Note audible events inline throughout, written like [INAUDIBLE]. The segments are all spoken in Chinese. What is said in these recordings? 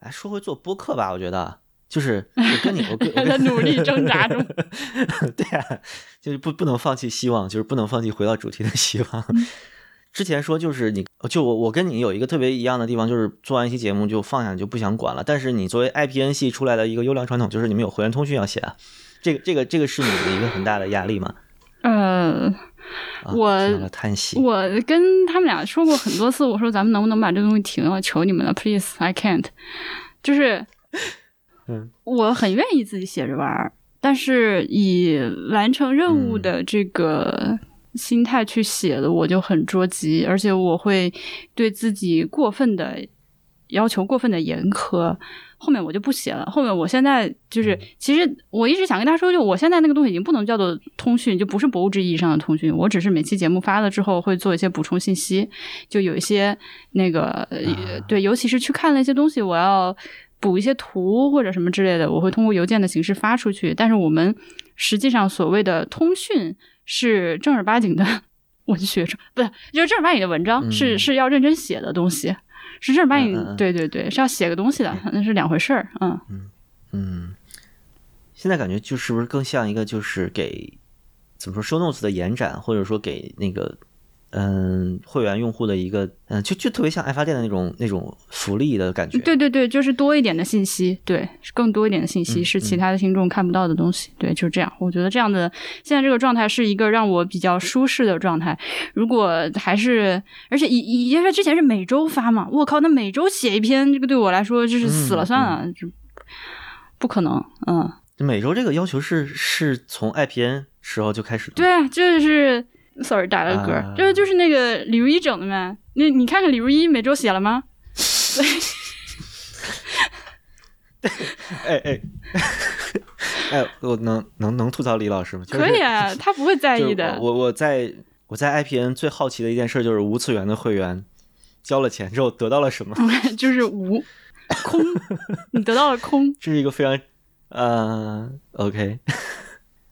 哎，说回做播客吧，我觉得就是我 [LAUGHS] 跟你，我跟在努力挣扎中。[LAUGHS] 对啊，就是不不能放弃希望，就是不能放弃回到主题的希望。[LAUGHS] 之前说就是你就我我跟你有一个特别一样的地方，就是做完一期节目就放下就不想管了。但是你作为 IPN 系出来的一个优良传统，就是你们有会员通讯要写，这个这个这个是你的一个很大的压力吗？呃，我叹息，我跟他们俩说过很多次，[LAUGHS] 我说咱们能不能把这个东西停了？求你们了，please，I can't。就是，嗯，我很愿意自己写着玩儿，但是以完成任务的这个。心态去写的，我就很着急，而且我会对自己过分的要求过分的严苛。后面我就不写了。后面我现在就是，其实我一直想跟他说，就我现在那个东西已经不能叫做通讯，就不是博物志意义上的通讯。我只是每期节目发了之后会做一些补充信息，就有一些那个对，尤其是去看了一些东西，我要补一些图或者什么之类的，我会通过邮件的形式发出去。但是我们实际上所谓的通讯。是正儿八经的 [LAUGHS] 文学，不是就是正儿八经的文章，是是要认真写的东西，是正儿八经，对对对，是要写个东西的，那是两回事儿，嗯嗯嗯。现在感觉就是不是更像一个就是给怎么说 show notes 的延展，或者说给那个。嗯，会员用户的一个，嗯，就就特别像爱发电的那种那种福利的感觉。对对对，就是多一点的信息，对，更多一点的信息是其他的听众看不到的东西。对，就是这样。我觉得这样的现在这个状态是一个让我比较舒适的状态。如果还是，而且以以因为之前是每周发嘛，我靠，那每周写一篇，这个对我来说就是死了算了，就不可能。嗯，每周这个要求是是从 IPN 时候就开始的。对啊，就是。sorry，打了个嗝，这个就是那个李如一整的呗。那你看看李如一每周写了吗？[LAUGHS] 哎哎 [LAUGHS] 哎，我能能能吐槽李老师吗？可以啊，[LAUGHS] 他不会在意的。我我在我在 IPN 最好奇的一件事就是无次元的会员交了钱之后得到了什么？就是无空，你得到了空。这是一个非常呃 OK。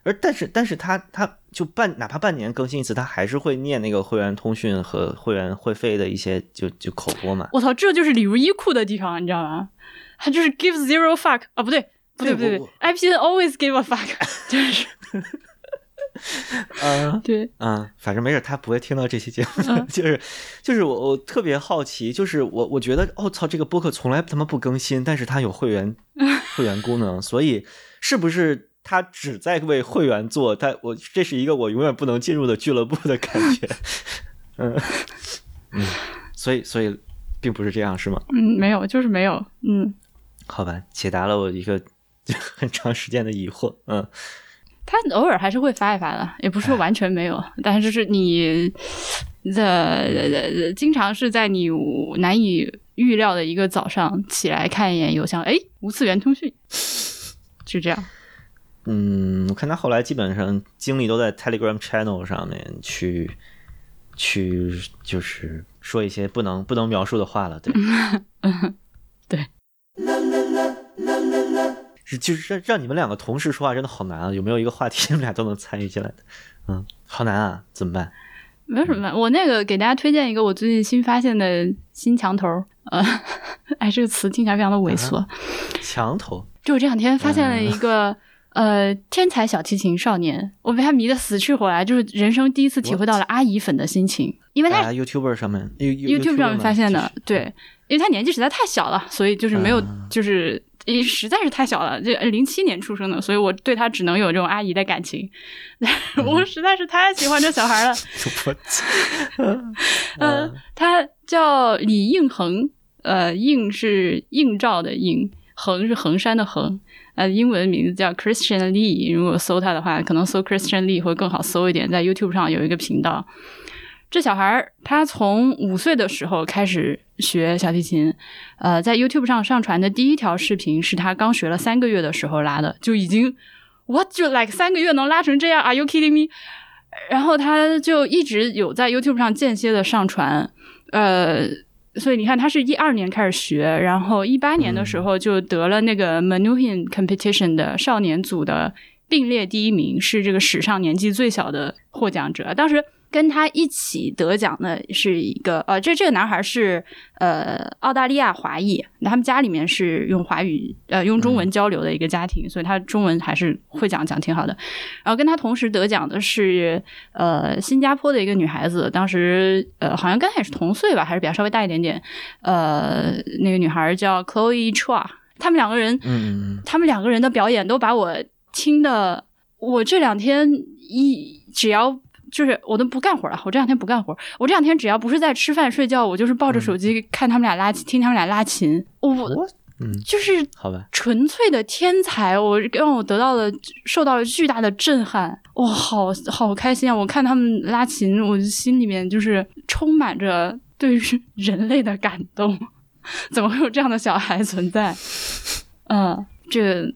而但是但是他他就半哪怕半年更新一次，他还是会念那个会员通讯和会员会费的一些就就口播嘛。我操，这就是李如一酷的地方，你知道吗？他就是 give zero fuck 啊，不对不对不对，IPN always give a fuck，[LAUGHS] 就是，[LAUGHS] 嗯对嗯，反正没事，他不会听到这期节目，[LAUGHS] 就是就是我我特别好奇，就是我我觉得哦操，这个播客从来他妈不更新，但是他有会员会员功能，所以是不是？他只在为会员做，他我这是一个我永远不能进入的俱乐部的感觉，嗯。[LAUGHS] 嗯，所以所以并不是这样是吗？嗯，没有，就是没有，嗯，好吧，解答了我一个很长时间的疑惑，嗯，他偶尔还是会发一发的，也不是说完全没有，但是就是你的经常是在你难以预料的一个早上起来看一眼邮箱，哎，无次元通讯，就这样。嗯，我看他后来基本上精力都在 Telegram Channel 上面去去，就是说一些不能不能描述的话了，对，[LAUGHS] 对，[LAUGHS] 是就是让让你们两个同时说话真的好难啊！有没有一个话题你们俩都能参与进来的？嗯，好难啊，怎么办？没有什么办，我那个给大家推荐一个我最近新发现的新墙头，呃，[LAUGHS] 哎，这个词听起来非常的猥琐，墙头，就我这两天发现了一个。呃，天才小提琴少年，我被他迷得死去活来，就是人生第一次体会到了阿姨粉的心情，因为他 YouTube 上面，YouTube 上面发现的，对，因为他年纪实在太小了，所以就是没有，就是实在是太小了，就零七年出生的，所以我对他只能有这种阿姨的感情，我实在是太喜欢这小孩了。[LAUGHS] 呃，他叫李应恒，呃，应是映照的映，恒是衡山的衡。呃，英文名字叫 Christian Lee。如果搜他的话，可能搜 Christian Lee 会更好搜一点。在 YouTube 上有一个频道。这小孩儿他从五岁的时候开始学小提琴。呃，在 YouTube 上上传的第一条视频是他刚学了三个月的时候拉的，就已经 What 就 like 三个月能拉成这样？Are you kidding me？然后他就一直有在 YouTube 上间歇的上传。呃。所以你看，他是一二年开始学，然后一八年的时候就得了那个 Manuhin Competition 的少年组的并列第一名，是这个史上年纪最小的获奖者。当时跟他一起得奖的是一个呃，这这个男孩是呃澳大利亚华裔，他们家里面是用华语呃用中文交流的一个家庭，所以他中文还是会讲，讲挺好的。然后跟他同时得奖的是呃新加坡的一个女孩子，当时呃好像跟他也是同岁吧，还是比较稍微大一点点。呃，那个女孩叫 Chloe Chua，他们两个人，嗯，他们两个人的表演都把我听的，我这两天一只要。就是我都不干活了，我这两天不干活。我这两天只要不是在吃饭睡觉，我就是抱着手机看他们俩拉琴，听他们俩拉琴。我，嗯，就是好吧，纯粹的天才，我让我得到了受到了巨大的震撼。哇，好好开心啊！我看他们拉琴，我心里面就是充满着对于人类的感动。[LAUGHS] 怎么会有这样的小孩存在？嗯，这。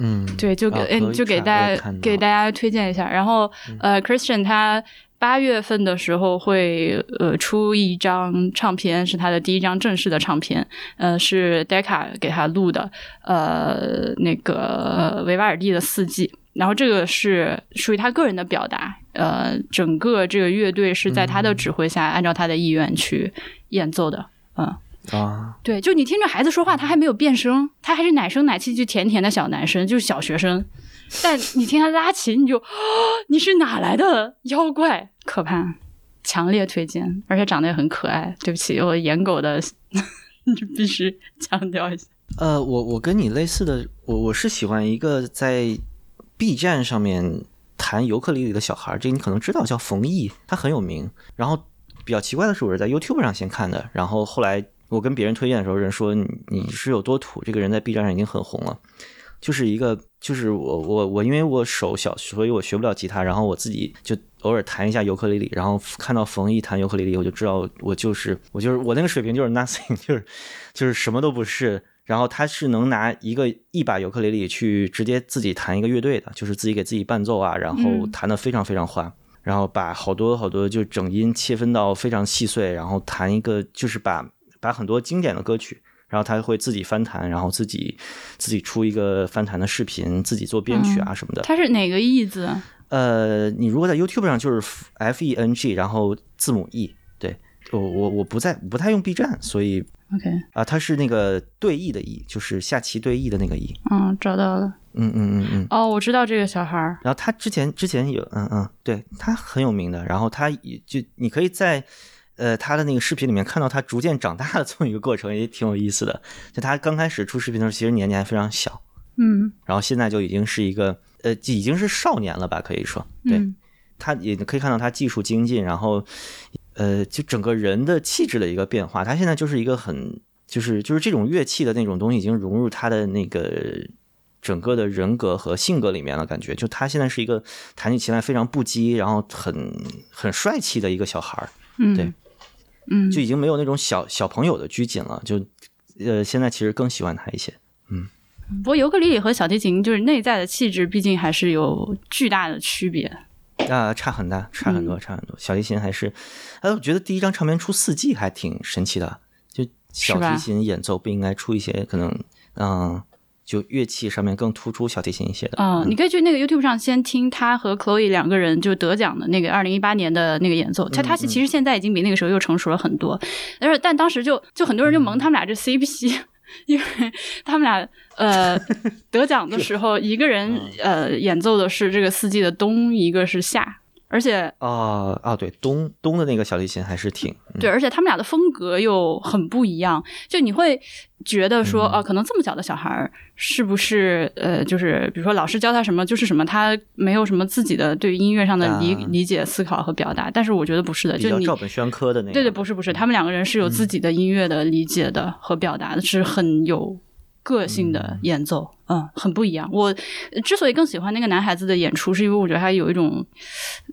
嗯，对，就给嗯，就给大家给大家推荐一下。然后呃，Christian 他八月份的时候会呃出一张唱片，是他的第一张正式的唱片，呃，是 Decca 给他录的，呃，那个维瓦尔第的四季。然后这个是属于他个人的表达，呃，整个这个乐队是在他的指挥下，按照他的意愿去演奏的，嗯。啊，对，就你听着孩子说话，他还没有变声，他还是奶声奶气，就甜甜的小男生，就是小学生。但你听他拉琴，你就，[GASPS] 你是哪来的妖怪？可怕，强烈推荐，而且长得也很可爱。对不起，我颜狗的，[LAUGHS] 你必须强调一下。呃，我我跟你类似的，我我是喜欢一个在 B 站上面弹尤克里里的小孩，这你可能知道，叫冯毅，他很有名。然后比较奇怪的是，我是在 YouTube 上先看的，然后后来。我跟别人推荐的时候，人说你你是有多土？这个人在 B 站上已经很红了，就是一个就是我我我因为我手小，所以我学不了吉他，然后我自己就偶尔弹一下尤克里里，然后看到冯一弹尤克里里，我就知道我就是我就是我那个水平就是 [LAUGHS] nothing，就是就是什么都不是。然后他是能拿一个一把尤克里里去直接自己弹一个乐队的，就是自己给自己伴奏啊，然后弹的非常非常欢，然后把好多好多就整音切分到非常细碎，然后弹一个就是把。把很多经典的歌曲，然后他会自己翻弹，然后自己自己出一个翻弹的视频，自己做编曲啊什么的。他是哪个 E 字？呃，你如果在 YouTube 上就是 F E N G，然后字母 E。对，我我我不在不太用 B 站，所以 OK 啊，他是那个对弈的弈，就是下棋对弈的那个弈。嗯，找到了。嗯嗯嗯嗯。哦，我知道这个小孩儿。然后他之前之前有嗯嗯，对他很有名的。然后他也就你可以在。呃，他的那个视频里面看到他逐渐长大的这么一个过程，也挺有意思的。就他刚开始出视频的时候，其实年纪还非常小，嗯，然后现在就已经是一个呃，已经是少年了吧，可以说。对，他也可以看到他技术精进，然后呃，就整个人的气质的一个变化。他现在就是一个很，就是就是这种乐器的那种东西已经融入他的那个整个的人格和性格里面了，感觉就他现在是一个弹起琴来非常不羁，然后很很帅气的一个小孩儿，嗯，对。嗯，就已经没有那种小小朋友的拘谨了，就，呃，现在其实更喜欢他一些。嗯，不过尤克里里和小提琴就是内在的气质，毕竟还是有巨大的区别。啊，差很大，差很多，差很多。小提琴还是，哎，我觉得第一张唱片出四季还挺神奇的，就小提琴演奏不应该出一些可能，嗯。就乐器上面更突出小提琴一些的。嗯，你可以去那个 YouTube 上先听他和 Chloe 两个人就得奖的那个二零一八年的那个演奏。他他其实现在已经比那个时候又成熟了很多，但是但当时就就很多人就蒙他们俩这 CP，因为他们俩呃 [LAUGHS] 得奖的时候，一个人呃演奏的是这个四季的冬，一个是夏。而且啊啊，对，东东的那个小提琴还是挺对，而且他们俩的风格又很不一样，就你会觉得说，啊，可能这么小的小孩儿是不是呃，就是比如说老师教他什么就是什么，他没有什么自己的对音乐上的理理解、思考和表达。但是我觉得不是的，就你照本宣科的那对对，不是不是，他们两个人是有自己的音乐的理解的和表达的，是很有。个性的演奏，嗯，很不一样。我之所以更喜欢那个男孩子的演出，是因为我觉得他有一种，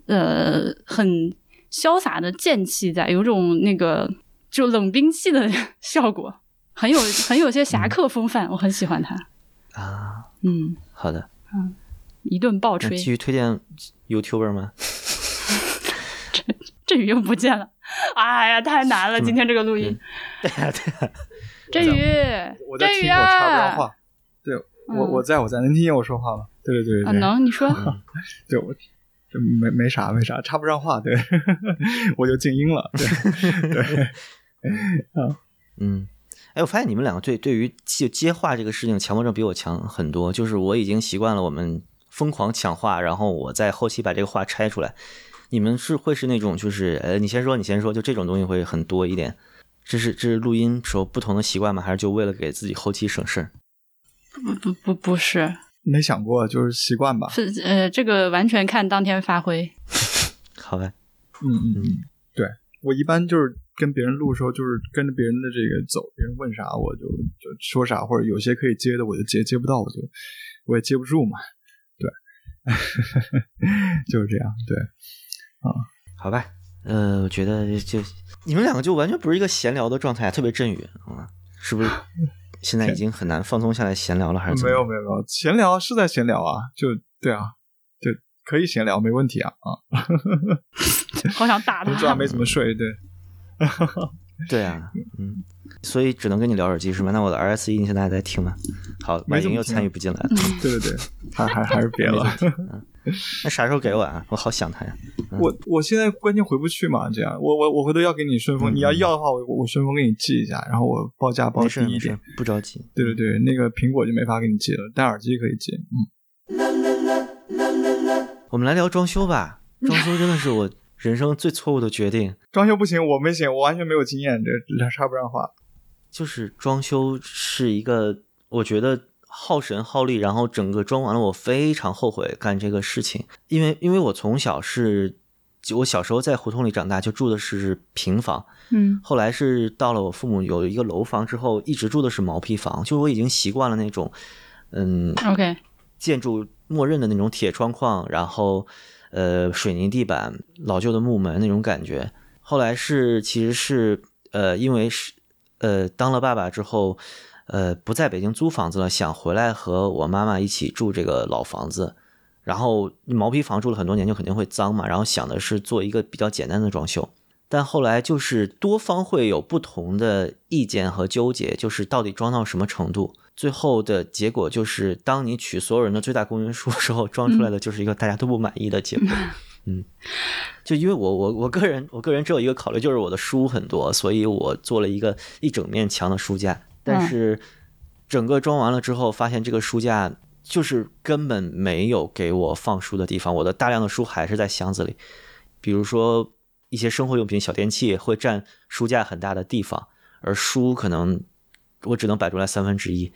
呃，很潇洒的剑气在，有种那个就冷兵器的 [LAUGHS] 效果，很有很有些侠客风范，我很喜欢他。啊，嗯，好的，嗯，一顿暴吹。继续推荐 YouTuber 吗？[LAUGHS] 这这鱼又不见了，哎呀，太难了！今天这个录音，对呀对呀。振宇，我在听，我插不上话。对我，我在我在，能听见我说话吗？对对对对，能，你说。[LAUGHS] 对我，没没啥没啥，插不上话，对，[LAUGHS] 我就静音了，对 [LAUGHS] 对，啊，嗯，哎，我发现你们两个对对于接接话这个事情强迫症比我强很多，就是我已经习惯了我们疯狂抢话，然后我在后期把这个话拆出来。你们是会是那种就是呃，你先说，你先说，就这种东西会很多一点。这是这是录音时候不同的习惯吗？还是就为了给自己后期省事儿？不不不不是，没想过，就是习惯吧。是呃，这个完全看当天发挥。[LAUGHS] 好吧。嗯嗯嗯，对我一般就是跟别人录的时候，就是跟着别人的这个走，别人问啥我就就说啥，或者有些可以接的我就接，接不到我就我也接不住嘛。对，[LAUGHS] 就是这样。对。啊，好吧，呃，我觉得就你们两个就完全不是一个闲聊的状态，特别振宇啊，是不是？[LAUGHS] 现在已经很难放松下来闲聊了，还是没有没有没有闲聊是在闲聊啊，就对啊，就可以闲聊，没问题啊啊 [LAUGHS] [LAUGHS] 好想打他，昨晚没怎么睡，对，对啊，嗯。所以只能跟你聊耳机是吗？那我的 RSE 你现在还在听吗？好，婉莹又参与不进来了。对对对，还还还是别了。[LAUGHS] 那啥时候给我啊？我好想他呀。我我现在关键回不去嘛，这样我我我回头要给你顺丰，你要要的话，我我顺丰给你寄一下，然后我报价报低一点，不着急。对对对，那个苹果就没法给你寄了，戴耳机可以寄。嗯。我们来聊装修吧，装修真的是我人生最错误的决定。[LAUGHS] 装修不行，我没行，我完全没有经验，这插不上话。就是装修是一个，我觉得耗神耗力，然后整个装完了，我非常后悔干这个事情，因为因为我从小是，我小时候在胡同里长大，就住的是平房，嗯，后来是到了我父母有一个楼房之后，一直住的是毛坯房，就是我已经习惯了那种，嗯，OK，建筑默认的那种铁窗框，然后呃水泥地板、老旧的木门那种感觉，后来是其实是呃因为是。呃，当了爸爸之后，呃，不在北京租房子了，想回来和我妈妈一起住这个老房子。然后毛坯房住了很多年，就肯定会脏嘛。然后想的是做一个比较简单的装修，但后来就是多方会有不同的意见和纠结，就是到底装到什么程度。最后的结果就是，当你取所有人的最大公约数时候，装出来的就是一个大家都不满意的结果。嗯，就因为我我我个人我个人只有一个考虑，就是我的书很多，所以我做了一个一整面墙的书架。但是整个装完了之后，发现这个书架就是根本没有给我放书的地方。我的大量的书还是在箱子里，比如说一些生活用品、小电器会占书架很大的地方，而书可能我只能摆出来三分之一。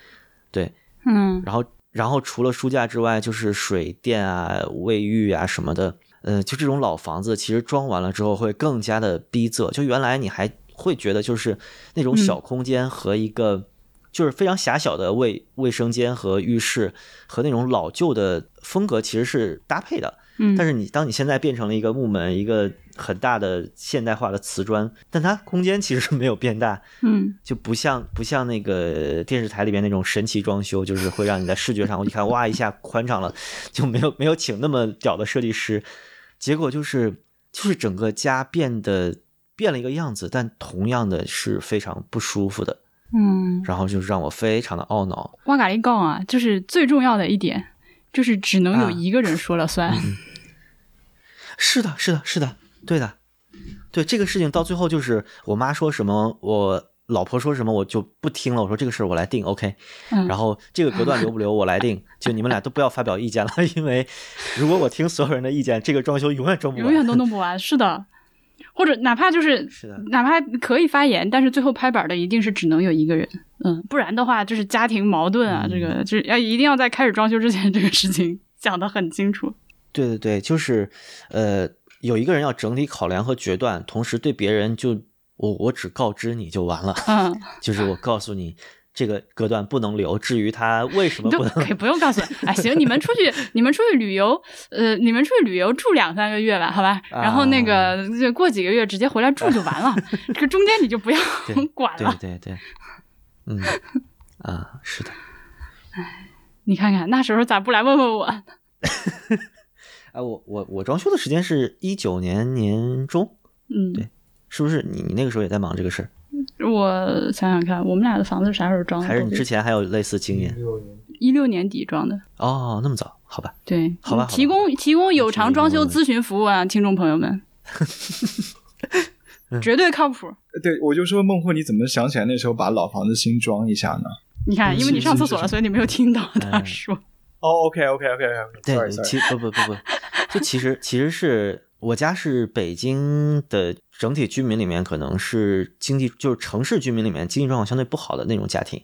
对，嗯，然后然后除了书架之外，就是水电啊、卫浴啊什么的。呃，就这种老房子，其实装完了之后会更加的逼仄。就原来你还会觉得，就是那种小空间和一个就是非常狭小的卫卫生间和浴室和那种老旧的风格其实是搭配的。嗯，但是你当你现在变成了一个木门，一个很大的现代化的瓷砖，但它空间其实是没有变大。嗯，[LAUGHS] 就不像不像那个电视台里边那种神奇装修，就是会让你在视觉上我一看哇一下宽敞了，就没有没有请那么屌的设计师。结果就是，就是整个家变得变了一个样子，但同样的是非常不舒服的，嗯，然后就是让我非常的懊恼。哇嘎利杠啊，就是最重要的一点，就是只能有一个人说了算。是的，是的，是的，对的，对这个事情到最后就是我妈说什么我。老婆说什么我就不听了。我说这个事儿我来定，OK。然后这个隔断留不留我来定，就你们俩都不要发表意见了，[LAUGHS] 因为如果我听所有人的意见，这个装修永远装不完，永远都弄不完。是的，或者哪怕就是是的，哪怕可以发言，但是最后拍板的一定是只能有一个人。嗯，不然的话就是家庭矛盾啊，这个就是要一定要在开始装修之前这个事情 [LAUGHS] 讲得很清楚。对对对，就是呃，有一个人要整体考量和决断，同时对别人就。我我只告知你就完了，嗯，[LAUGHS] 就是我告诉你这个隔断不能留。至于他为什么不能，可以不用告诉。哎，行，你们出去，你们出去旅游，呃，你们出去旅游住两三个月吧，好吧。然后那个就过几个月直接回来住就完了，[LAUGHS] 这个中间你就不要 [LAUGHS] 管了。对对对，嗯啊，是的。哎，你看看那时候咋不来问问我？哎，[LAUGHS] 我我我装修的时间是一九年年中，嗯，对。是不是你你那个时候也在忙这个事儿？我想想看，我们俩的房子啥时候装的？还是你之前还有类似经验？一六年，底装的。哦，那么早。好吧，对，好吧好吧提供提供有偿装修咨询服务啊，听众朋友们，[LAUGHS] 绝对靠谱。对，我就说孟获，你怎么想起来那时候把老房子新装一下呢？你看，因为你上厕所了，所以你没有听到他嗯说。哦，OK，OK，OK，OK，Sorry，对，Sorry，其不不不不，就其实其实是我家是北京的整体居民里面，可能是经济就是城市居民里面经济状况相对不好的那种家庭，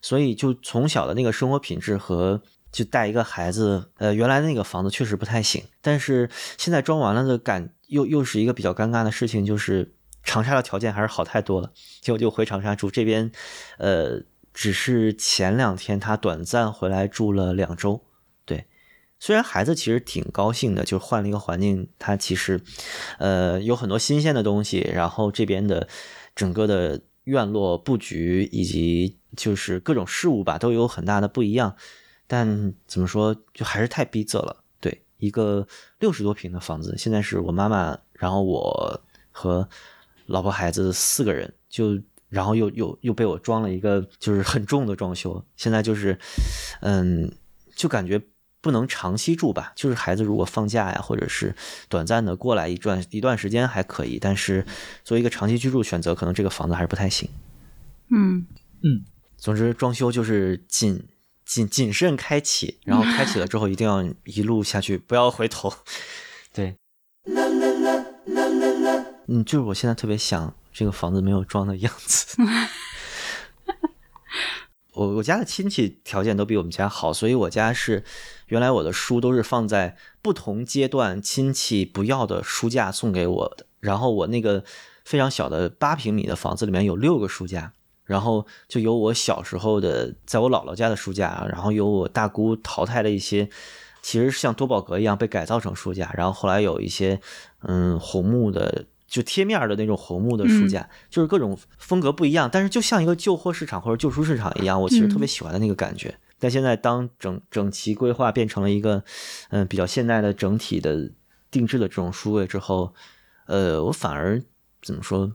所以就从小的那个生活品质和就带一个孩子，呃，原来那个房子确实不太行，但是现在装完了的感又又是一个比较尴尬的事情，就是长沙的条件还是好太多了，结果就回长沙住这边，呃，只是前两天他短暂回来住了两周，虽然孩子其实挺高兴的，就换了一个环境，他其实，呃，有很多新鲜的东西，然后这边的整个的院落布局以及就是各种事物吧，都有很大的不一样。但怎么说，就还是太逼仄了。对，一个六十多平的房子，现在是我妈妈，然后我和老婆孩子四个人，就然后又又又被我装了一个就是很重的装修，现在就是，嗯，就感觉不能长期住吧。就是孩子如果放假呀，或者是短暂的过来一段一段时间还可以，但是作为一个长期居住选择，可能这个房子还是不太行。嗯嗯，总之，装修就是谨谨谨慎开启，然后开启了之后一定要一路下去，不要回头。[LAUGHS] 对，嗯，就是我现在特别想这个房子没有装的样子。[LAUGHS] 我我家的亲戚条件都比我们家好，所以我家是原来我的书都是放在不同阶段亲戚不要的书架送给我的，然后我那个非常小的八平米的房子里面有六个书架，然后就有我小时候的，在我姥姥家的书架，然后有我大姑淘汰的一些，其实像多宝格一样被改造成书架，然后后来有一些嗯红木的，就贴面的那种红木的书架，就是各种风格不一样，但是就像一个旧货市场或者旧书市场一样，我其实特别喜欢的那个感觉。但现在当整整齐规划变成了一个嗯比较现代的整体的定制的这种书柜之后，呃，我反而怎么说，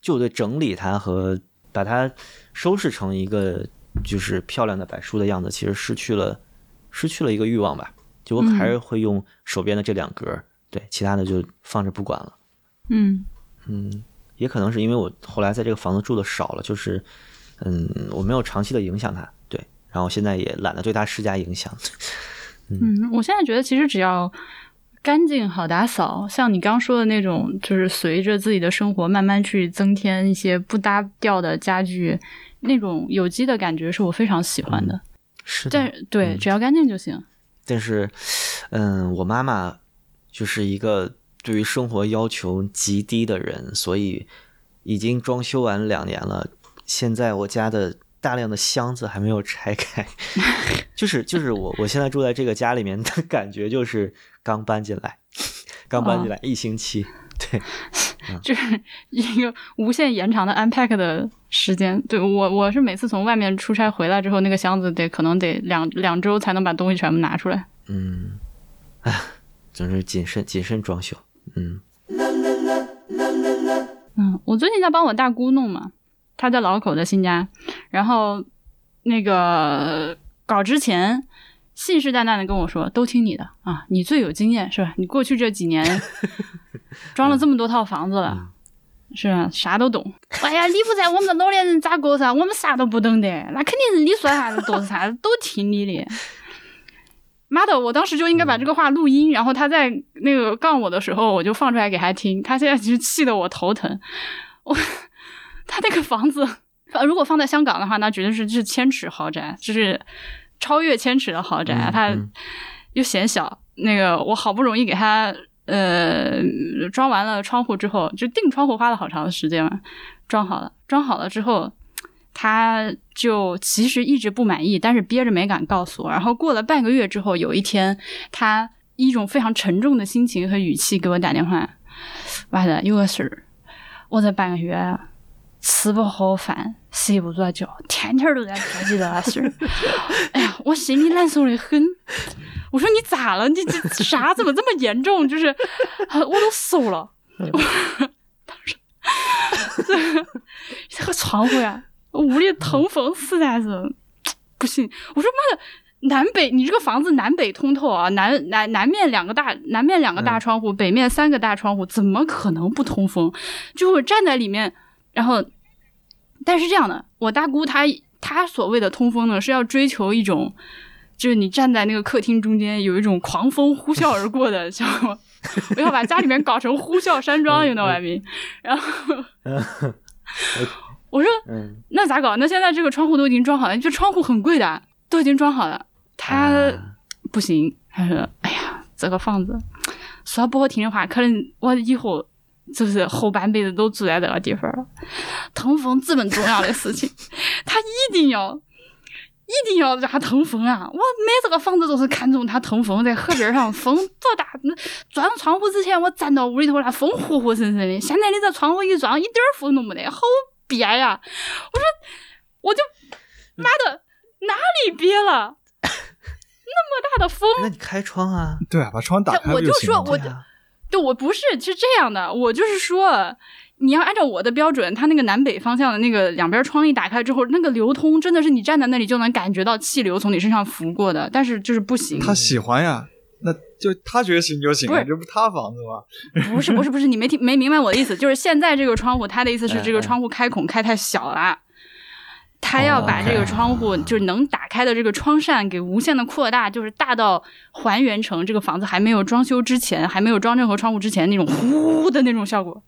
就对整理它和把它收拾成一个就是漂亮的摆书的样子，其实失去了失去了一个欲望吧。就我还是会用手边的这两格，对，其他的就放着不管了。嗯嗯，也可能是因为我后来在这个房子住的少了，就是嗯，我没有长期的影响它，对，然后现在也懒得对它施加影响。[LAUGHS] 嗯，我现在觉得其实只要干净好打扫，像你刚说的那种，就是随着自己的生活慢慢去增添一些不搭调的家具，那种有机的感觉是我非常喜欢的。是的，但对，只要干净就行。但是，嗯，我妈妈就是一个对于生活要求极低的人，所以已经装修完两年了。现在我家的大量的箱子还没有拆开，[LAUGHS] 就是就是我我现在住在这个家里面的感觉就是刚搬进来，[LAUGHS] 刚搬进来一星期，对，[LAUGHS] 就是一个无限延长的 unpack 的时间。对我，我是每次从外面出差回来之后，那个箱子得可能得两两周才能把东西全部拿出来。嗯，哎，总是谨慎谨慎装修，嗯嗯，我最近在帮我大姑弄嘛，她在老口的新家，然后那个搞之前信誓旦旦的跟我说，都听你的啊，你最有经验是吧？你过去这几年 [LAUGHS] 装了这么多套房子了。是啊，啥都懂。哎呀，你不在，我们的老年人咋过噻？我们啥都不懂的，那肯定是你说啥子都是啥子，都听你的。妈的，我当时就应该把这个话录音，然后他在那个杠我的时候，我就放出来给他听。他现在其实气得我头疼。我他那个房子，如果放在香港的话，那绝对是是千尺豪宅，就是超越千尺的豪宅。嗯他嗯又显小，那个我好不容易给他呃装完了窗户之后，就订窗户花了好长的时间嘛，装好了，装好了之后。他就其实一直不满意，但是憋着没敢告诉我。然后过了半个月之后，有一天，他一种非常沉重的心情和语气给我打电话：“完了，有个事儿，我这半个月吃不好饭，睡不着觉，天天都在惦记这个事儿。[LAUGHS] 哎呀，我心里难受的很。我说你咋了？你这啥怎么这么严重？就是啊我都瘦了。我当时这个窗户呀。[LAUGHS] 屋里腾风实在是不行，我说妈的，南北，你这个房子南北通透啊，南南南面两个大，南面两个大窗户，北面三个大窗户，怎么可能不通风？就我站在里面，然后，但是这样的，我大姑她她所谓的通风呢，是要追求一种，就是你站在那个客厅中间，有一种狂风呼啸而过的 [LAUGHS] 效果。我要把家里面搞成呼啸山庄，you know what I mean？然后 [LAUGHS] 我说，嗯那咋搞？那现在这个窗户都已经装好了，这窗户很贵的，都已经装好了。他啊不行，他说：“哎呀，这个房子说不好听的话，可能我以后就是后半辈子都住在这个地方了。通风这么重要的事情，[LAUGHS] 他一定要。”一定要让它通风啊！我买这个房子都是看中它通风，在河边上风多大。那装窗户之前，我站到屋里头，那风呼呼声声的。现在你这窗户一装，一点风都没得，好憋呀！我说，我就妈的哪里憋了？那么大的风，那你开窗啊？对啊，把窗打开我就说我对啊对我不是是这样的，我就是说，你要按照我的标准，它那个南北方向的那个两边窗一打开之后，那个流通真的是你站在那里就能感觉到气流从你身上拂过的，但是就是不行。他喜欢呀，那就他觉得行就行啊，不是这不是他房子吗？[LAUGHS] 不是不是不是，你没听没明白我的意思，就是现在这个窗户，他的意思是这个窗户开孔开太小了。他要把这个窗户，就是能打开的这个窗扇给无限的扩大，就是大到还原成这个房子还没有装修之前，还没有装任何窗户之前那种呼的那种效果。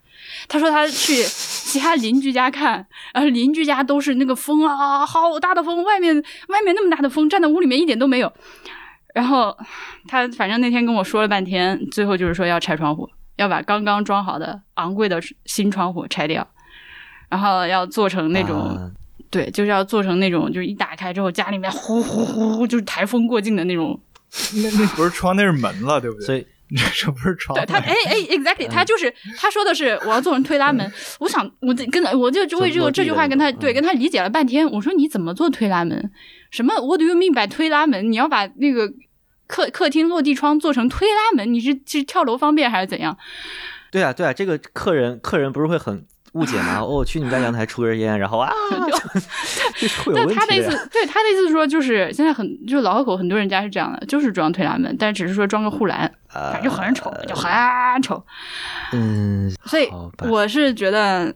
他说他去其他邻居家看，然后邻居家都是那个风啊，好大的风，外面外面那么大的风，站在屋里面一点都没有。然后他反正那天跟我说了半天，最后就是说要拆窗户，要把刚刚装好的昂贵的新窗户拆掉，然后要做成那种、啊对，就是要做成那种就是一打开之后家里面呼呼呼就是台风过境的那种。那那不是窗，那是门了，对不对？所以 [LAUGHS] 这不是窗对，他，哎哎，[LAUGHS] exactly，他就是他说的是我要做成推拉门。我想我这跟他我就就为这个这句话跟他对跟他理解了半天。我说你怎么做推拉门？什么？What do you mean by 推拉门？你要把那个客客厅落地窗做成推拉门？你是是跳楼方便还是怎样？对啊，对啊，这个客人客人不是会很误解吗？哦，去你们家阳台抽根烟，然后啊，[LAUGHS] 就是会有但问他的意思对他的意思是说，就是现在很就是老河口很多人家是这样的，就是装推拉门，但只是说装个护栏，反正就很丑，就很丑。嗯，所以我是觉得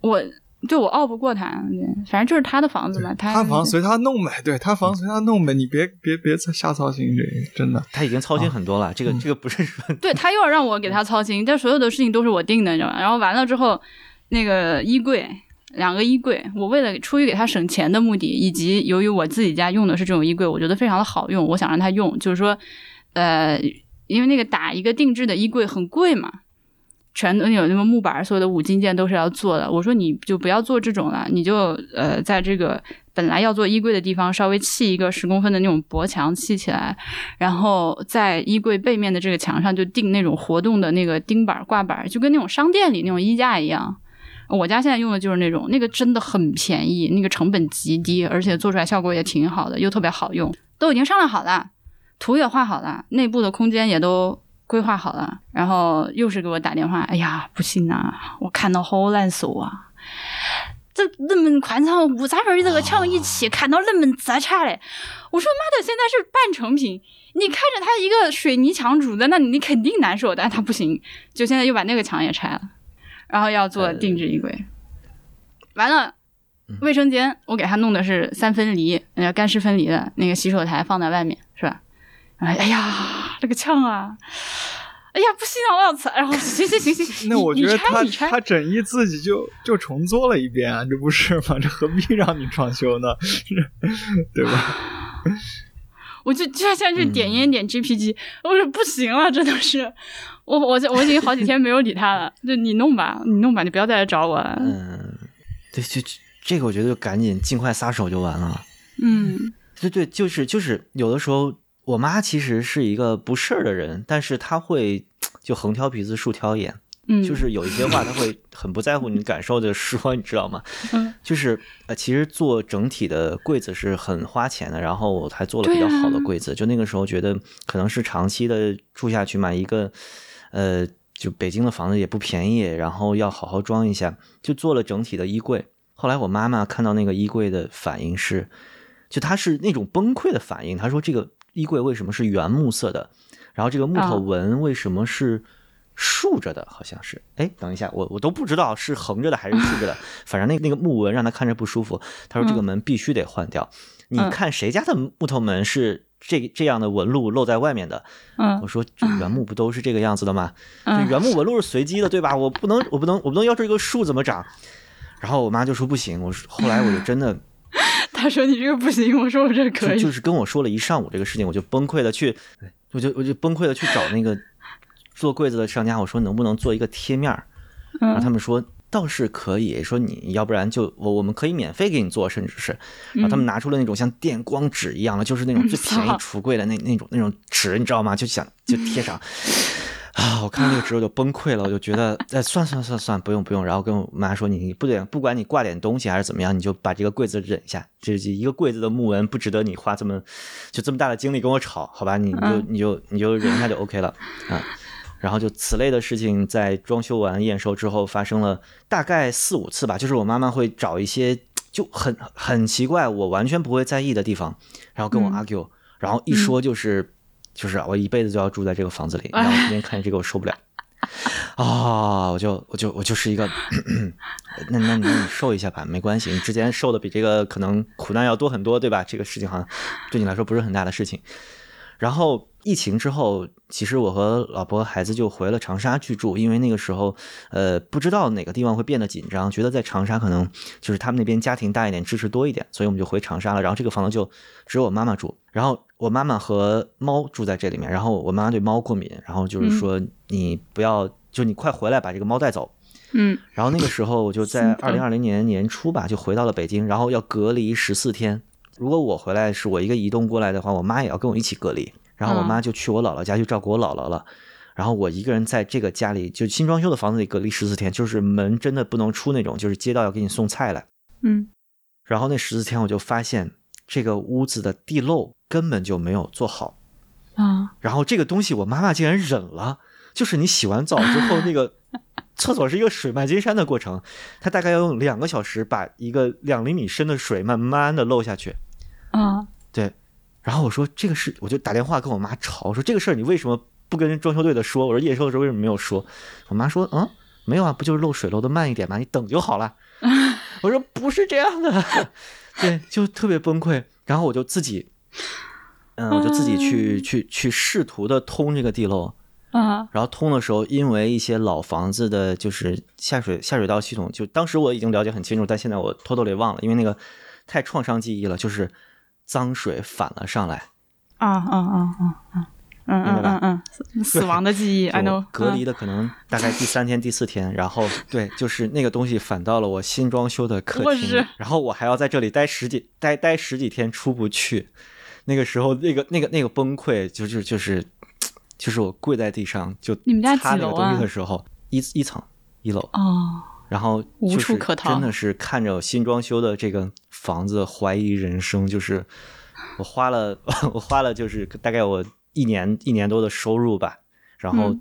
我。就我拗不过他，反正就是他的房子嘛，他他房随他弄呗，对他房随他弄呗，你别别别瞎操心这个，真的。他已经操心很多了，这个嗯这个不是说对他又要让我给他操心，但所有的事情都是我定的，你知道吗？然后完了之后，那个衣柜两个衣柜，我为了出于给他省钱的目的，以及由于我自己家用的是这种衣柜，我觉得非常的好用，我想让他用，就是说，呃，因为那个打一个定制的衣柜很贵嘛。全都有那个木板，所有的五金件都是要做的。我说你就不要做这种了，你就呃在这个本来要做衣柜的地方稍微砌一个十公分的那种薄墙砌起来，然后在衣柜背面的这个墙上就钉那种活动的那个钉板挂板，就跟那种商店里那种衣架一样。我家现在用的就是那种，那个真的很便宜，那个成本极低，而且做出来效果也挺好的，又特别好用，都已经商量好了，图也画好了，内部的空间也都规划好了，然后又是给我打电话，哎呀，不行啊，我看到好难受啊。这那么宽敞屋咋边这个墙一砌，看到那么杂差嘞！我说妈的，现在是半成品，你看着它一个水泥墙主在那里，你肯定难受，但它不行，就现在又把那个墙也拆了，然后要做定制衣柜，完了。卫生间我给他弄的是三分离，呃，干湿分离的那个洗手台放在外面是吧？哎呀，这个呛啊！哎呀，不行啊，我要擦。然后行行行行，[LAUGHS] 那我你觉得他他整一自己就就重做了一遍啊，这不是吗？这何必让你装修呢？[LAUGHS] 对吧？我就就现在去点烟点 GPG，、我说不行了，真的是，我我我已经好几天没有理他了，[LAUGHS] 就你弄吧，你弄吧，你不要再来找我了。嗯，对，就就这个我觉得就赶紧尽快撒手就完了。嗯对对，就是就是有的时候，我妈其实是一个不事儿的人，但是她会就横挑鼻子竖挑眼，嗯，就是有一些话她会很不在乎你感受的说，你知道吗？[LAUGHS] 嗯就是呃，其实做整体的柜子是很花钱的，然后我还做了比较好的柜子，就那个时候觉得可能是长期的住下去买一个，呃，就北京的房子也不便宜，然后要好好装一下，就做了整体的衣柜。后来我妈妈看到那个衣柜的反应是，就她是那种崩溃的反应。她说这个衣柜为什么是原木色的？然后这个木头纹为什么是竖着的？好像是，哎，等一下，我我都不知道是横着的还是竖着的。[LAUGHS] 反正那那个木纹让他看着不舒服。他说这个门必须得换掉。你看谁家的木头门是这这样的纹路露在外面的？嗯，我说原木不都是这个样子的吗？原木纹路是随机的，对吧？我不能我不能我不能要求这个树怎么长。然后我妈就说不行。我说后来我就真的，[LAUGHS] 他说你这个不行，我说我这可以，就是跟我说了一上午这个事情，我就崩溃的去。我就我就崩溃的去找那个 [LAUGHS] 做柜子的商家，我说能不能做一个贴面儿？然后他们说倒是可以，说你要不然就我我们可以免费给你做，甚至是，然后他们拿出了那种像电光纸一样的，就是那种最便宜橱柜的那那种那种纸，你知道吗？就想就贴上。[LAUGHS] 啊！我看那个之后就崩溃了，我就觉得，哎，算算算算，不用不用。然后跟我妈说，你不得，不管你挂点东西还是怎么样，你就把这个柜子忍一下。这一个柜子的木纹不值得你花这么就这么大的精力跟我吵，好吧？你就你就你就忍一下就 OK 了啊。然后就此类的事情在装修完验收之后发生了大概四五次吧，就是我妈妈会找一些就很很奇怪，我完全不会在意的地方，然后跟我 argue，然后一说就是。就是我一辈子就要住在这个房子里，[LAUGHS] 然后天天看见这个我受不了啊！我就我就我就是一个，[CLEARS THROAT] 那那那你受一下吧，没关系，你之前受的比这个可能苦难要多很多，对吧？这个事情好像对你来说不是很大的事情。然后疫情之后，其实我和老婆孩子就回了长沙去住，因为那个时候呃不知道哪个地方会变得紧张，觉得在长沙可能就是他们那边家庭大一点，支持多一点，所以我们就回长沙了。然后这个房子就只有我妈妈住，然后。我妈妈和猫住在这里面，然后我妈妈对猫过敏，然后就是说你不要，就你快回来把这个猫带走。嗯，然后那个时候我就在二零二零年年初吧，就回到了北京，然后要隔离十四天。如果我回来是我一个移动过来的话，我妈也要跟我一起隔离。然后我妈就去我姥姥家去照顾我姥姥了，然后我一个人在这个家里，就新装修的房子里隔离十四天，就是门真的不能出那种，就是街道要给你送菜来。嗯，然后那十四天我就发现这个屋子的地漏。根本就没有做好，啊！然后这个东西我妈妈竟然忍了，就是你洗完澡之后，[LAUGHS] 那个厕所是一个水漫金山的过程，她大概要用两个小时把一个两厘米深的水慢慢的漏下去，啊，对。然后我说这个事，我就打电话跟我妈吵，我说这个事儿你为什么不跟装修队的说？我说验收的时候为什么没有说？我妈说，嗯，没有啊，不就是漏水漏的慢一点嘛？你等就好了。[LAUGHS] 我说不是这样的，对，就特别崩溃。然后我就自己。嗯，我就自己去去去试图的通这个地漏，啊，然后通的时候，因为一些老房子的，就是下水下水道系统，就当时我已经了解很清楚，但现在我偷偷的忘了，因为那个太创伤记忆了，就是脏水反了上来，啊啊啊啊啊，嗯嗯嗯嗯，死亡的记忆，I know，隔离的可能大概第三天第四天，然后对，就是那个东西反到了我新装修的客厅，然后我还要在这里待十几待待十几天出不去。那个时候，那个、那个、那个崩溃，就是就是，就是我跪在地上就你们家几楼啊？的时候，一一层一楼哦，然后无处可逃，真的是看着新装修的这个房子怀疑人生，就是我花了 [LAUGHS] 我花了就是大概我一年一年多的收入吧，然后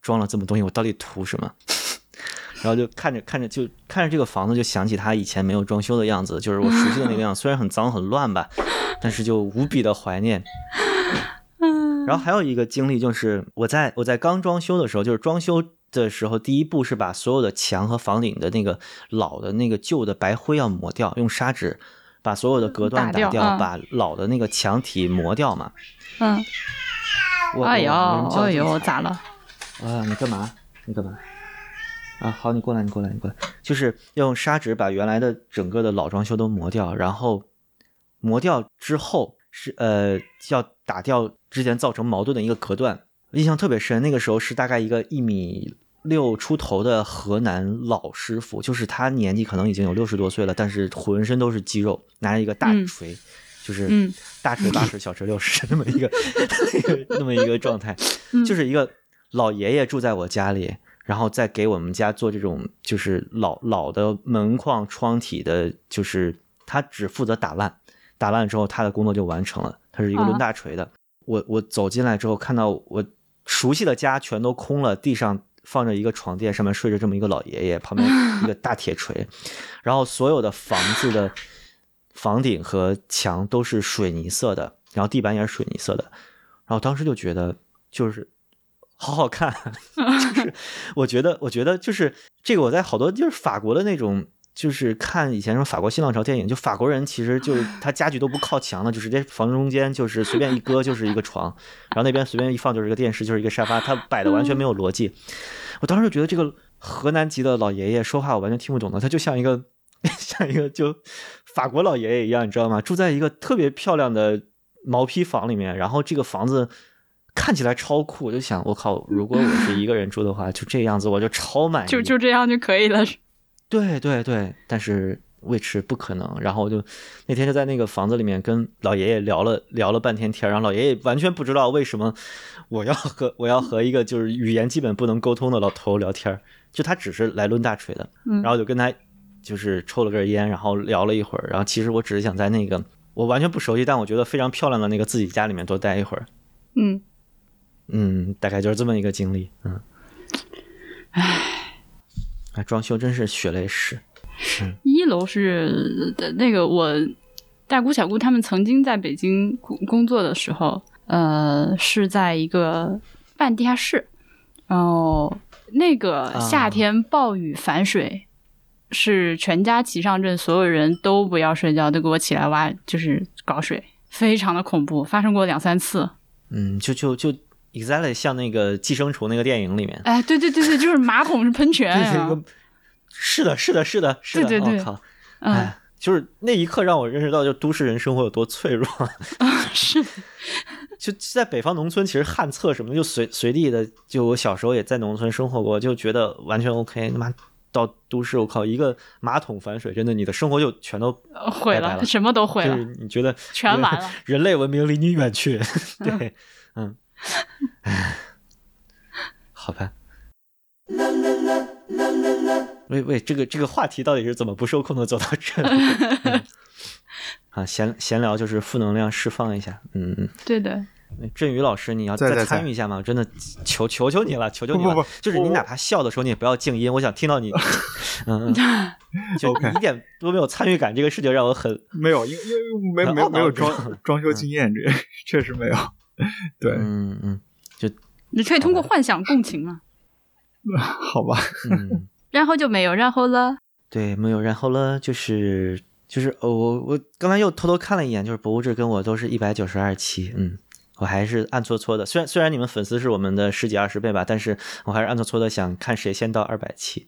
装了这么东西，我到底图什么？[LAUGHS] 然后就看着看着就看着这个房子，就想起他以前没有装修的样子，就是我熟悉的那个样，[LAUGHS] 虽然很脏很乱吧。但是就无比的怀念，然后还有一个经历就是我在我在刚装修的时候，就是装修的时候，第一步是把所有的墙和房顶的那个老的那个旧的白灰要磨掉，用砂纸把所有的隔断打掉，把老的那个墙体磨掉嘛。嗯。哎呦哎呦，咋了？啊，你干嘛？你干嘛？啊，好，你过来，你过来，你过来，就是要用砂纸把原来的整个的老装修都磨掉，然后。磨掉之后是呃要打掉之前造成矛盾的一个隔断，印象特别深。那个时候是大概一个一米六出头的河南老师傅，就是他年纪可能已经有六十多岁了，但是浑身都是肌肉，拿着一个大锤，就是大锤八十，小锤六十那么一个 [LAUGHS] 那么一个状态，就是一个老爷爷住在我家里，然后再给我们家做这种就是老老的门框窗体的，就是他只负责打烂。打烂之后，他的工作就完成了。他是一个抡大锤的。我我走进来之后，看到我熟悉的家全都空了，地上放着一个床垫，上面睡着这么一个老爷爷，旁边 [LAUGHS] 一个大铁锤，然后所有的房子的房顶和墙都是水泥色的，然后地板也是水泥色的，然后当时就觉得就是好好看，[LAUGHS] 就是 [LAUGHS] 我觉得我觉得就是这个我在好多就是法国的那种。就是看以前什么法国新浪潮电影，就法国人其实就是他家具都不靠墙的，就直接房中间就是随便一搁就是一个床，然后那边随便一放就是一个电视，就是一个沙发，他摆的完全没有逻辑。我当时就觉得这个河南籍的老爷爷说话我完全听不懂的，他就像一个 [LAUGHS] 像一个就法国老爷爷一样，你知道吗？住在一个特别漂亮的毛坯房里面，然后这个房子看起来超酷，我就想我靠，如果我是一个人住的话，就这样子我就超满意，就就这样就可以了。对对对，但是维持不可能。然后我就那天就在那个房子里面跟老爷爷聊了聊了半天天，然后老爷爷完全不知道为什么我要和我要和一个就是语言基本不能沟通的老头聊天，就他只是来抡大锤的。然后就跟他就是抽了根烟，然后聊了一会儿。然后其实我只是想在那个我完全不熟悉，但我觉得非常漂亮的那个自己家里面多待一会儿。嗯嗯，大概就是这么一个经历。嗯，唉。哎，装修真是血泪史。一楼是的那个我大姑小姑他们曾经在北京工工作的时候，呃，是在一个半地下室。然后那个夏天暴雨反水，是全家齐上阵，所有人都不要睡觉，都给我起来挖，就是搞水，非常的恐怖，发生过两三次。嗯，就就就。Exactly 像那个寄生虫那个电影里面，哎，对对对对，就是马桶是喷泉啊，是的，是的，是的，是的，我靠，哎，就是那一刻让我认识到，就都市人生活有多脆弱。[LAUGHS] 啊，是，就在北方农村，其实旱厕什么的就随随地的，就我小时候也在农村生活过，就觉得完全 OK。他妈到都市，我靠，一个马桶反水，真的你的生活就全都毁了，什么都毁了，你觉得全完了，人类文明离你远去，[LAUGHS] 对，嗯。唉，[LAUGHS] 好吧。喂喂，这个这个话题到底是怎么不受控的走到这？[LAUGHS] 啊，闲闲聊就是负能量释放一下。嗯嗯，对的。振宇老师，你要再参与一下吗？真的求求求你了，求求你了！就是你哪怕笑的时候，你也不要静音，我想听到你。[LAUGHS] 嗯，就一点都没有参与感，这个事情让我很没有，因因为没没没有装装修经验，这确实没有。[LAUGHS] 对，嗯嗯，就你可以通过幻想共情嘛？[LAUGHS] 好吧，嗯，[LAUGHS] 然后就没有然后了。对，没有然后了，就是就是我我刚才又偷偷看了一眼，就是博物志跟我都是一百九十二期，嗯，我还是暗搓搓的。虽然虽然你们粉丝是我们的十几二十倍吧，但是我还是暗搓搓的想看谁先到二百期。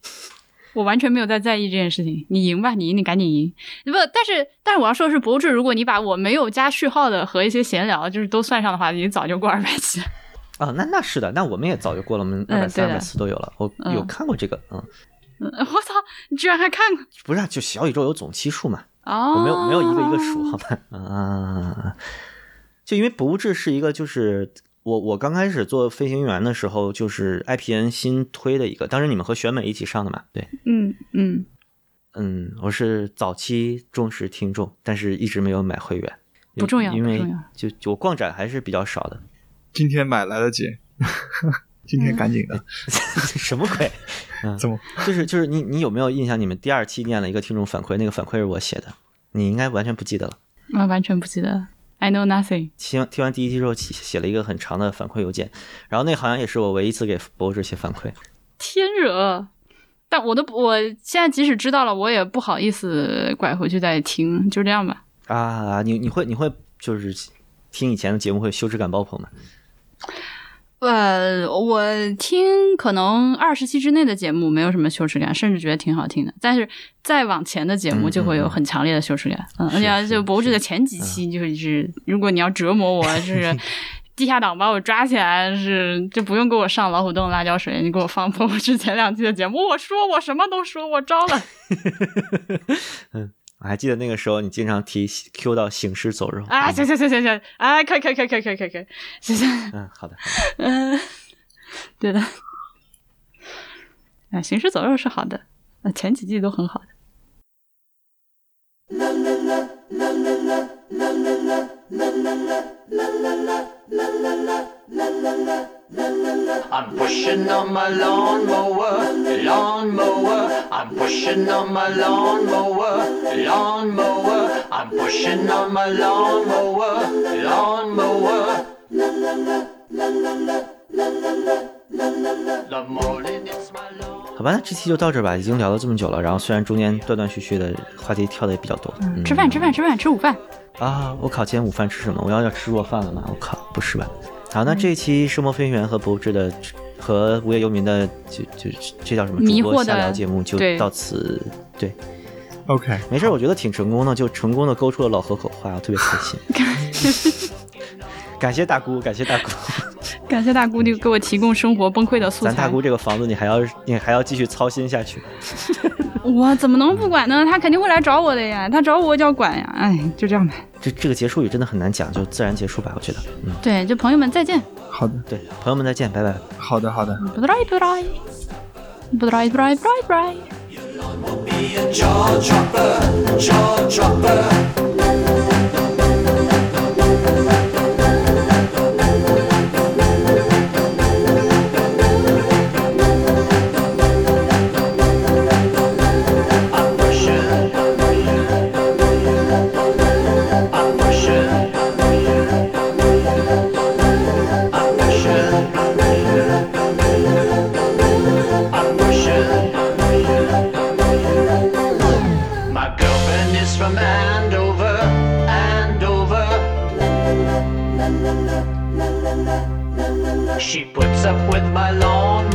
我完全没有在在意这件事情，你赢吧，你赢，你赶紧赢。不，但是但是我要说的是，博主，如果你把我没有加序号的和一些闲聊，就是都算上的话，你早就过二百期。[LAUGHS] 啊，那那是的，那我们也早就过了，我们二百三、二百四都有了。我有看过这个，嗯。[LAUGHS] 我操，你居然还看过？不是，就小宇宙有总期数嘛？哦。我没有没有一个一个数，好吧？啊，[LAUGHS] 就因为博物志是一个就是。我我刚开始做飞行员的时候，就是 IPN 新推的一个，当时你们和选美一起上的嘛？对，嗯嗯嗯，我是早期忠实听众，但是一直没有买会员，不重要，因为就就我逛展还是比较少的。今天买来得及，[LAUGHS] 今天赶紧的，[LAUGHS] 什么鬼？[LAUGHS] 怎么？就是就是你你有没有印象？你们第二期念了一个听众反馈，那个反馈是我写的，你应该完全不记得了。啊，完全不记得。I know nothing。听听完第一期之后，写写了一个很长的反馈邮件，然后那好像也是我唯一一次给博士写反馈。天惹！但我都我现在即使知道了，我也不好意思拐回去再听，就这样吧。啊，你你会你会就是听以前的节目会羞耻感爆棚吗？呃，我听可能二十期之内的节目没有什么羞耻感，甚至觉得挺好听的。但是再往前的节目就会有很强烈的羞耻感。嗯，而且就博主的前几期就是，如果你要折磨我，就是 [LAUGHS] 地下党把我抓起来，是就不用给我上老虎洞辣椒水，你给我放博主前两期的节目，我说我什么都说，我招了。[LAUGHS] 嗯。我还记得那个时候，你经常提 Q 到行尸走肉啊！行行行行行，啊，可以可以可以可以可以可以行行。嗯，好的好的。嗯，对的。啊，行尸走肉是好的，啊，前几季都很好的。I'm pushing on my lawnmower, lawnmower. I'm pushing on my lawnmower, lawnmower. I'm pushing on my lawnmower, lawnmower. The morning it's my lawn. 好吧，那这期就到这儿吧，已经聊了这么久了，然后虽然中间断断续续的话题跳的也比较多，嗯吃饭吃饭吃饭吃午饭。啊，我靠，今天午饭吃什么？我要要吃弱饭了吗？我靠，不是吧？好，那这一期生活飞行员和博志的和无业游民的就就这叫什么？迷惑的主播瞎聊节目就到此，对，OK，没事，我觉得挺成功的，就成功的勾出了老河口话，我特别开心。[LAUGHS] 感谢大姑，感谢大姑，感谢大姑就给我提供生活崩溃的素材。咱大姑这个房子你还要你还要继续操心下去。我怎么能不管呢？他肯定会来找我的呀，他找我我就要管呀。哎，就这样吧。这这个结束语真的很难讲，就自然结束吧，我觉得。嗯，对，就朋友们再见。好的，对，朋友们再见，拜拜。好的，好的。不拜不拜不拜不拜不拜。Is from Andover, Andover. She puts up with my lawnmower,